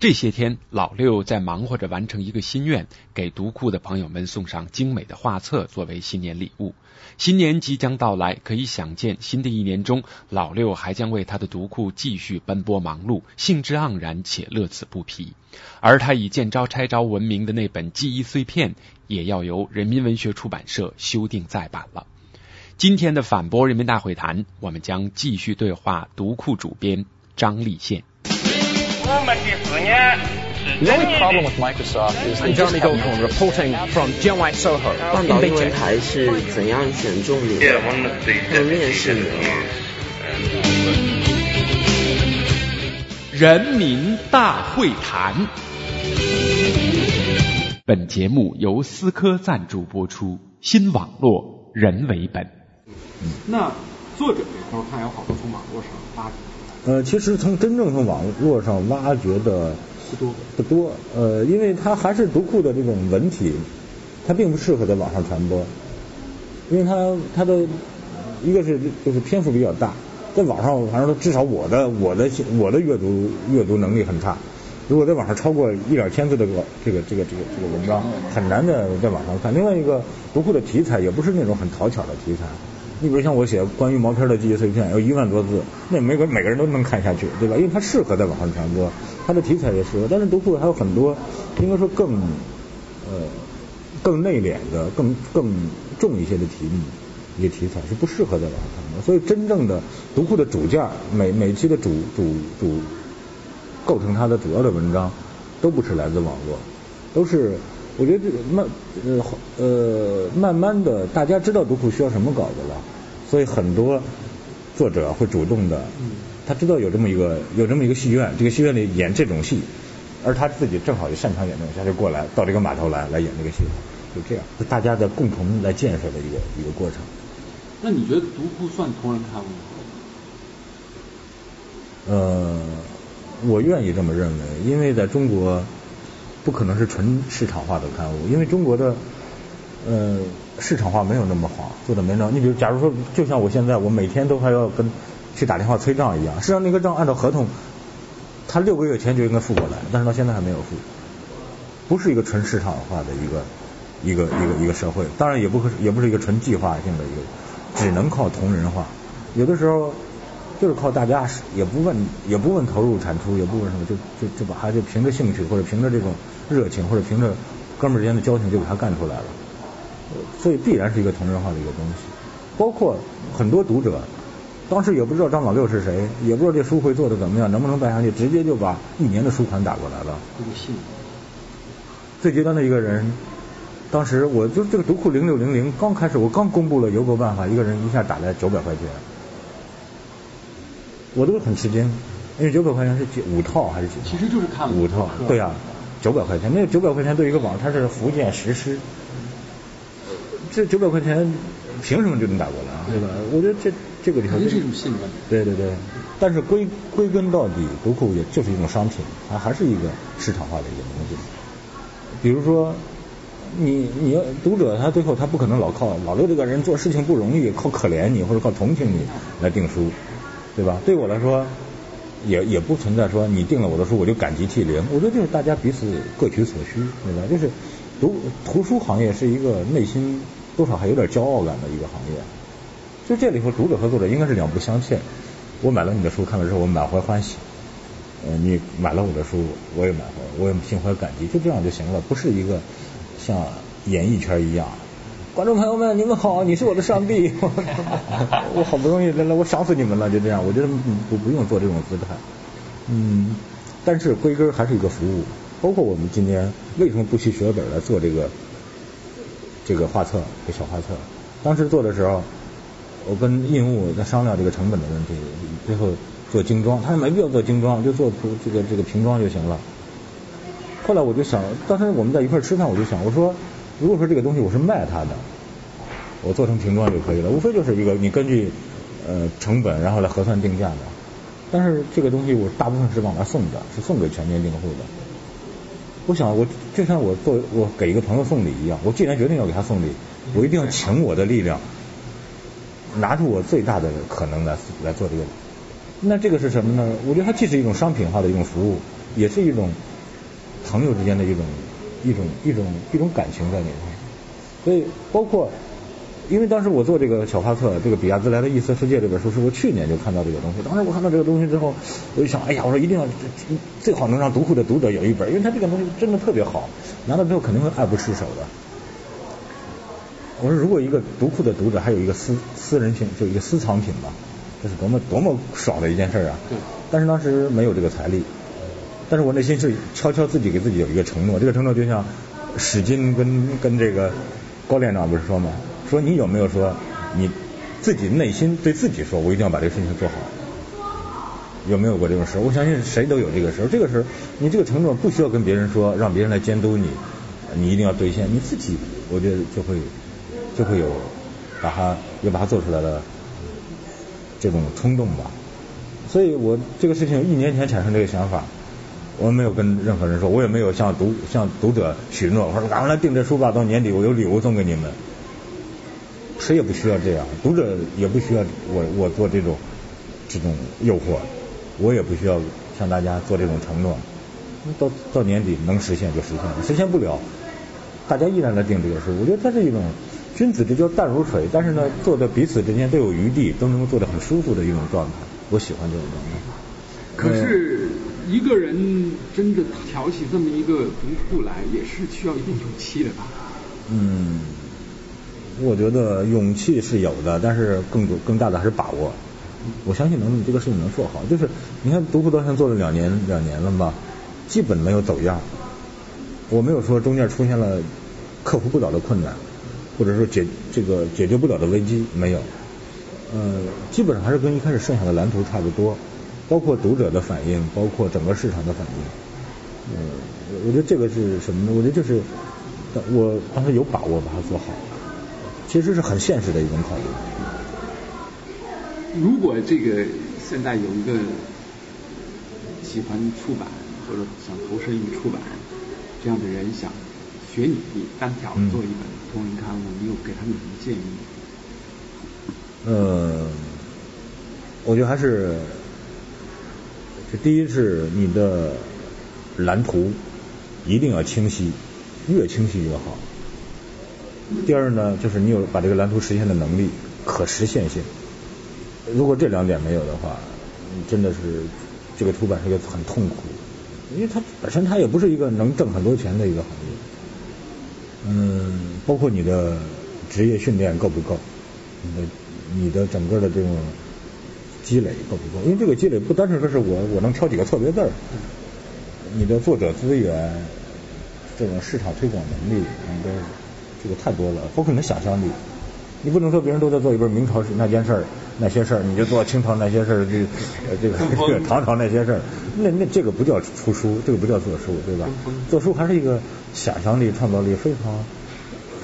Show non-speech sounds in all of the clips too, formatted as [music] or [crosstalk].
这些天，老六在忙活着完成一个心愿，给读库的朋友们送上精美的画册作为新年礼物。新年即将到来，可以想见，新的一年中，老六还将为他的读库继续奔波忙碌，兴致盎然且乐此不疲。而他以见招拆招闻名的那本记忆碎片，也要由人民文学出版社修订再版了。今天的反驳人民大会谈，我们将继续对话读库主编张立宪。我们的思念是 The only problem。with Microsoft is they just Jeremy have Goldhorn reporting from Jianghuai Soho 半 in 岛英文 Beijing. 台是怎样选中你的？和面试你了？人民大会谈。本节目由思科赞助播出，新网络人为本。那作者这头看有好多从网络上挖掘呃，其实从真正从网络上挖掘的不多，不多，呃，因为它还是读库的这种文体，它并不适合在网上传播，因为它它的一个是就是篇幅比较大，在网上反正至少我的我的我的阅读阅读能力很差，如果在网上超过一两千字的这个这个这个这个这个文章，很难的在网上看。另外一个读库的题材也不是那种很讨巧的题材。你比如像我写关于毛片的记忆碎片，有一万多字，那每个每个人都能看下去，对吧？因为它适合在网上传播，它的题材也适合。但是读库还有很多，应该说更呃更内敛的、更更重一些的题目、一些题材是不适合在网上传播。所以真正的读库的主件，每每期的主主主构成它的主要的文章，都不是来自网络，都是我觉得这个慢呃呃慢慢的大家知道读库需要什么稿子了，所以很多作者会主动的，他知道有这么一个有这么一个戏院，这个戏院里演这种戏，而他自己正好也擅长演这种戏，他就过来到这个码头来来演这个戏，就这样，是大家的共同来建设的一个一个过程。那你觉得读库算同人刊物吗？呃，我愿意这么认为，因为在中国不可能是纯市场化的刊物，因为中国的呃市场化没有那么好，做的没那么。你比如，假如说，就像我现在，我每天都还要跟去打电话催账一样，实际上那个账按照合同，他六个月前就应该付过来，但是到现在还没有付，不是一个纯市场化的一个一个一个一个社会，当然也不可也不是一个纯计划性的一个，只能靠同人化，有的时候。就是靠大家，也不问也不问投入产出，也不问什么，就就就把它就凭着兴趣或者凭着这种热情或者凭着哥们儿之间的交情就给它干出来了，所以必然是一个同质化的一个东西。包括很多读者，当时也不知道张老六是谁，也不知道这书会做的怎么样，能不能办下去，直接就把一年的书款打过来了。这个信，最极端的一个人，当时我就这个读库零六零零刚开始，我刚公布了邮购办法，一个人一下打来九百块钱。我都很吃惊，因为九百块钱是几五套还是几套？其实就是看五套，对呀、啊，九百块钱，那九百块钱对一个网，它是福建实施，这九百块钱凭什么就能打过来啊？对吧？我觉得这这个里头肯定是一种信任。对对对，但是归归根到底，读库也就是一种商品，它还是一个市场化的一个东西。比如说，你你要读者他最后他不可能老靠老六这个人做事情不容易，靠可怜你或者靠同情你来订书。对吧？对我来说，也也不存在说你订了我的书我就感激涕零。我觉得就是大家彼此各取所需，对吧？就是读图书行业是一个内心多少还有点骄傲感的一个行业。就这里头，读者和作者应该是两不相欠。我买了你的书，看了之后我满怀欢喜。呃，你买了我的书，我也满怀，我也心怀感激，就这样就行了，不是一个像演艺圈一样。观众朋友们，你们好，你是我的上帝，[laughs] 我好不容易来了，我想死你们了，就这样，我觉得不不用做这种姿态，嗯，但是归根还是一个服务，包括我们今天为什么不惜血本来做这个这个画册，这小画册，当时做的时候，我跟印务在商量这个成本的问题，最后做精装，他说没必要做精装，就做这个这个瓶装就行了。后来我就想，当时我们在一块吃饭，我就想，我说。如果说这个东西我是卖它的，我做成瓶装就可以了，无非就是一个你根据呃成本然后来核算定价的。但是这个东西我大部分是往那送的，是送给全年订户的。我想我就像我做我给一个朋友送礼一样，我既然决定要给他送礼，我一定要倾我的力量，拿出我最大的可能来来做这个。那这个是什么呢？我觉得它既是一种商品化的一种服务，也是一种朋友之间的一种一种一种一种感情在里面。所以包括，因为当时我做这个小画册，这个比亚兹莱的异色世界这本书是我去年就看到这个东西。当时我看到这个东西之后，我就想，哎呀，我说一定要最好能让读库的读者有一本，因为他这个东西真的特别好，拿到之后肯定会爱不释手的。我说，如果一个读库的读者还有一个私私人品，就一个私藏品吧，这是多么多么爽的一件事啊！对。但是当时没有这个财力，但是我内心是悄悄自己给自己有一个承诺，这个承诺就像史金跟跟这个高连长不是说吗？说你有没有说你自己内心对自己说，我一定要把这个事情做好？有没有过这种事？我相信谁都有这个事。这个事，你这个承诺不需要跟别人说，让别人来监督你，你一定要兑现，你自己我觉得就会。就会有把它要把它做出来的这种冲动吧，所以我这个事情一年前产生这个想法，我没有跟任何人说，我也没有向读向读者许诺，我说赶快来订这书吧，到年底我有礼物送给你们，谁也不需要这样，读者也不需要我我做这种这种诱惑，我也不需要向大家做这种承诺，到到年底能实现就实现了，实现不了，大家依然来订这个书，我觉得它是一种。君子之交淡如水，但是呢，做的彼此之间都有余地，都能够做得很舒服的一种状态。我喜欢这种状态。可是一个人真的挑起这么一个独库来，也是需要一定勇气的吧？嗯，我觉得勇气是有的，但是更多更大的还是把握。我相信能这个事情能做好。就是你看独库到现在做了两年两年了吧，基本没有走样。我没有说中间出现了克服不了的困难。或者说解这个解决不了的危机没有，呃，基本上还是跟一开始设想的蓝图差不多，包括读者的反应，包括整个市场的反应，呃，我觉得这个是什么呢？我觉得就是我当时有把握把它做好，其实是很现实的一种考虑。如果这个现在有一个喜欢出版或者想投身于出版这样的人想。学你单挑做一本同人刊物，你有给他们什么建议？呃，我觉得还是，这第一是你的蓝图一定要清晰，越清晰越好。第二呢，就是你有把这个蓝图实现的能力，可实现性。如果这两点没有的话，真的是这个出版是一个很痛苦，因为它本身它也不是一个能挣很多钱的一个行业。嗯，包括你的职业训练够不够？你的你的整个的这种积累够不够？因为这个积累不单纯说是我我能挑几个错别字儿，你的作者资源、这种市场推广能力，你的这个太多了，包括你的想象力。你不能说别人都在做一本明朝那件事儿、那些事儿，你就做清朝那些事儿，这这个这个 [laughs] 唐朝那些事儿，那那这个不叫出书，这个不叫做书，对吧？做书还是一个想象力、创造力非常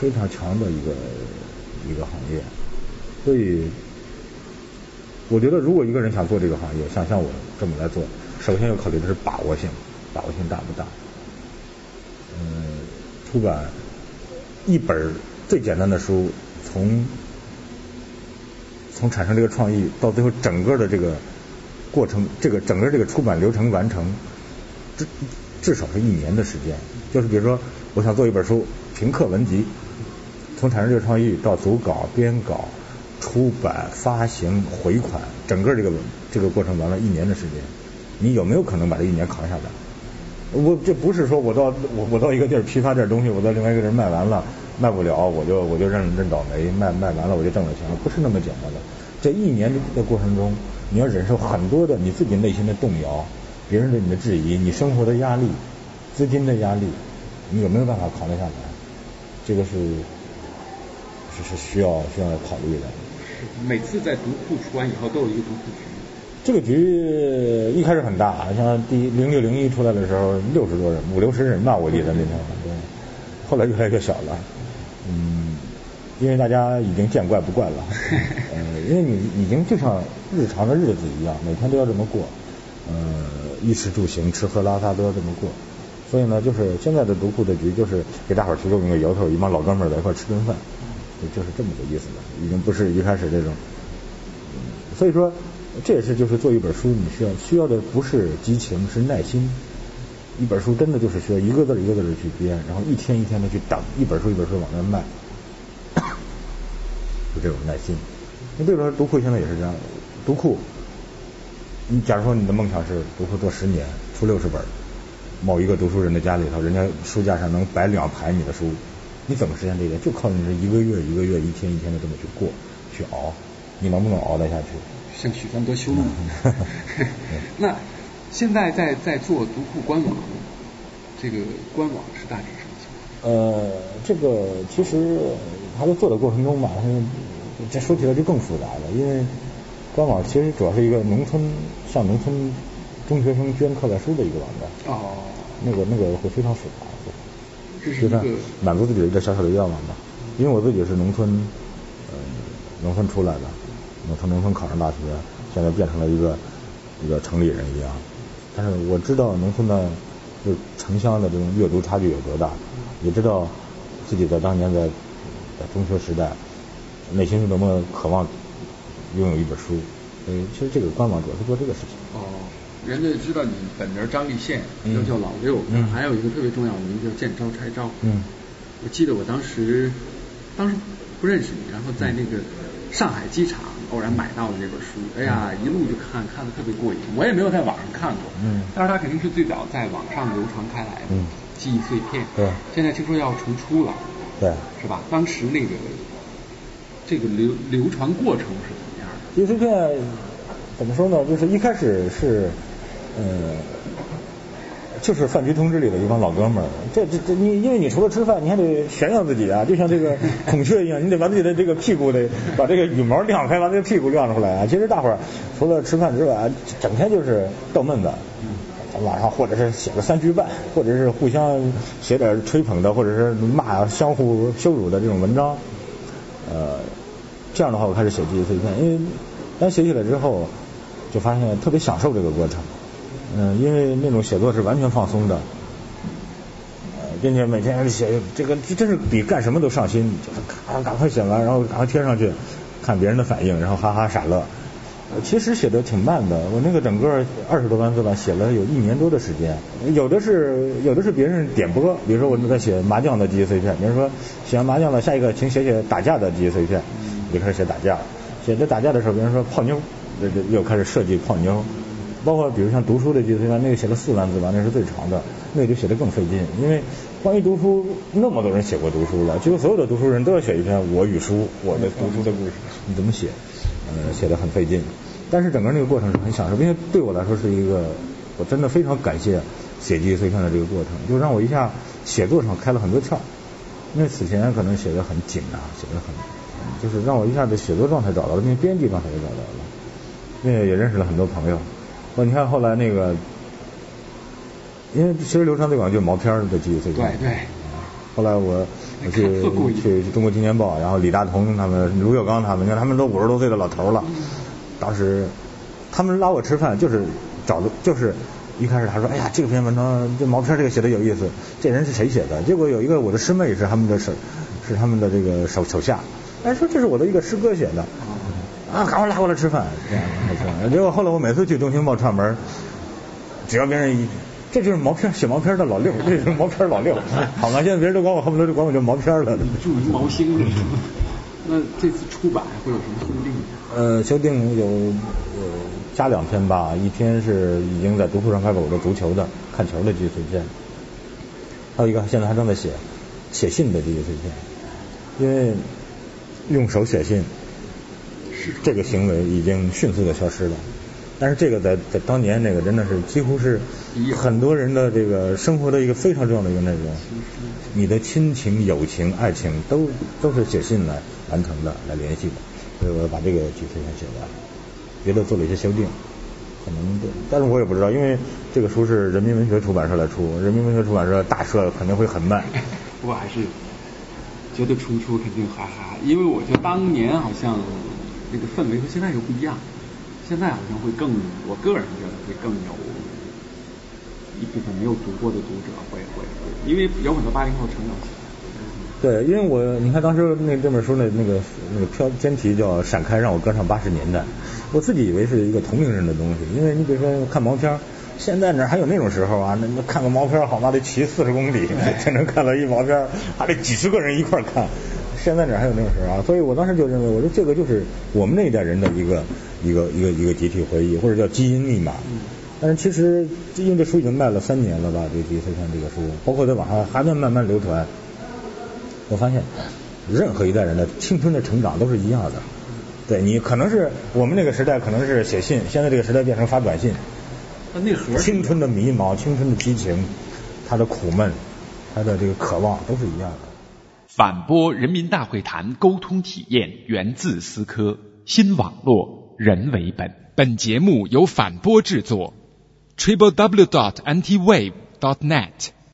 非常强的一个一个行业。所以，我觉得如果一个人想做这个行业，想像我这么来做，首先要考虑的是把握性，把握性大不大？嗯，出版一本最简单的书。从从产生这个创意到最后整个的这个过程，这个整个这个出版流程完成，至至少是一年的时间。就是比如说，我想做一本书，评课文集，从产生这个创意到组稿、编稿、出版、发行、回款，整个这个这个过程完了一年的时间，你有没有可能把这一年扛下来？我这不是说我到我我到一个地儿批发点东西，我到另外一个人卖完了。卖不了，我就我就认认倒霉，卖卖完了我就挣了钱了，不是那么简单的。这一年的过程中，你要忍受很多的你自己内心的动摇，别人对你的质疑，你生活的压力，资金的压力，你有没有办法扛得下来？这个是是是需要需要考虑的。每次在独库出完以后都有一个独库局。这个局一开始很大，像第零六零一出来的时候六十多人，五六十人吧，我记得那天，对。后来越来越小了。嗯，因为大家已经见怪不怪了，[laughs] 呃，因为你已经就像日常的日子一样，每天都要这么过，呃，衣食住行、吃喝拉撒都要这么过，所以呢，就是现在的独库的局，就是给大伙儿提供一个由头，一帮老哥们儿在一块儿吃顿饭，就是这么个意思了，已经不是一开始这种，所以说这也是就是做一本书，你需要需要的不是激情，是耐心，一本书真的就是需要一个字一个字的去编，然后一天一天的去等，一本书一本书往那卖，就这种耐心。你比如说读库现在也是这样，读库，你假如说你的梦想是读库做十年，出六十本，某一个读书人的家里头，人家书架上能摆两排你的书，你怎么实现这个？就靠你这一个月一个月、一天一天的这么去过，去熬，你能不能熬得下去？像许三多修路。那现在在在做读库官网，这个官网是大致什么情况？呃，这个其实它在做的过程中吧，这说起来就更复杂了，因为官网其实主要是一个农村向农村中学生捐课外书的一个网站。哦。那个那个会非常复杂。这是一个满足自己的一个小小的愿望吧。因为我自己是农村，呃，农村出来的。我从农村考上大学，现在变成了一个一个城里人一样。但是我知道农村的就城乡的这种阅读差距有多大，也知道自己在当年在在中学时代内心是多么渴望拥有一本书。所以其实这个官网主要是做这个事情。哦，人家知道你本名张立宪，又叫老六，嗯，还有一个特别重要的名字叫见招拆招。嗯，我记得我当时当时不认识你，然后在那个上海机场。偶然买到了这本书，哎呀，一路就看，看的特别过瘾。我也没有在网上看过，嗯，但是它肯定是最早在网上流传开来的，嗯，记忆碎片，对。现在听说要重出了，对，是吧？当时那个这个流流传过程是怎么样的？记忆碎片怎么说呢？就是一开始是，呃。就是饭局通知里的一帮老哥们儿，这这这你因为你除了吃饭，你还得炫耀自己啊，就像这个 [laughs] 孔雀一样，你得把自己的这个屁股得 [laughs] 把这个羽毛亮开，把这个屁股亮出来啊。其实大伙儿除了吃饭之外，整天就是逗闷子，晚上或者是写个三句半，或者是互相写点吹捧的，或者是骂相互羞辱的这种文章。呃，这样的话我开始写记忆碎片，因为当写起来之后，就发现特别享受这个过程。嗯，因为那种写作是完全放松的，呃，并且每天写这个，真是比干什么都上心，就是赶赶快写完，然后赶快贴上去，看别人的反应，然后哈哈傻乐。其实写的挺慢的，我那个整个二十多万字吧，写了有一年多的时间。有的是有的是别人点播，比如说我正在写麻将的记忆碎片，别人说写完麻将了，下一个请写写打架的记忆碎片，就开始写打架。写着打架的时候，别人说泡妞，这这又开始设计泡妞。包括比如像读书的记碎片，那个写了四万字吧，那是最长的，那个就写的更费劲。因为关于读书，那么多人写过读书了，几乎所有的读书人都要写一篇我与书，我的读书的故事，你怎么写？呃，写的很费劲。但是整个那个过程是很享受，并且对我来说是一个，我真的非常感谢写记碎片的这个过程，就让我一下写作上开了很多窍。因为此前可能写的很紧啊，写的很，就是让我一下子写作状态找到了，并且编辑状态也找到了，并且也认识了很多朋友。哦，你看后来那个，因为其实流传最广就是毛片的记忆最广。对对。后来我我去去中国青年报，然后李大同他们、卢小刚他们，你看他们都五十多岁的老头了。当时他们拉我吃饭，就是找的，就是一开始他说，哎呀，这篇文章这毛片这个写的有意思，这人是谁写的？结果有一个我的师妹是他们的手，是他们的这个手手下，哎说这是我的一个师哥写的。啊，赶快拉过来吃饭。结果后来我每次去《东兴报》串门，只要别人一，这就是毛片写毛片的老六，这就是毛片老六，好吗？现在别人都管我恨不得就管我叫毛片了。注于毛星那这次出版会有什么修订？呃，修订有呃加两篇吧，一篇是已经在读库上发表的足球的看球的记忆碎片，还有一个现在还正在写写信的这些碎片，因为用手写信。这个行为已经迅速的消失了，但是这个在在当年那个真的是几乎是很多人的这个生活的一个非常重要的一个内容。你的亲情、友情、爱情都都是写信来完成的，来联系的。所以我把这个记事先写完，别的做了一些修订，可能但是我也不知道，因为这个书是人民文学出版社来出，人民文学出版社大社肯定会很慢。[laughs] 不过还是觉得出出肯定哈哈，因为我觉得当年好像。这个氛围和现在又不一样，现在好像会更，我个人觉得会更有一部分没有读过的读者会会会，因为有很多八零后成长起来。对，因为我你看当时那这本书那那个那个标标题叫《闪开，让我歌唱八十年代》，我自己以为是一个同龄人的东西，因为你比如说看毛片，现在哪还有那种时候啊？那那看个毛片好嘛，得骑四十公里 [laughs] 才能看到一毛片，还得几十个人一块看。现在哪还有那种事啊？所以我当时就认为，我说这个就是我们那一代人的一个一个一个一个集体回忆，或者叫基因密码。但是其实因为这书已经卖了三年了吧？这第一次看这个书，包括在网上还在慢慢流传。我发现，任何一代人的青春的成长都是一样的。对你可能是我们那个时代可能是写信，现在这个时代变成发短信。那内核。青春的迷茫，青春的激情，他的苦闷，他的这个渴望都是一样的。反播人民大会谈沟通体验源自思科新网络人为本。本节目由反播制作，triple w dot anti wave dot net。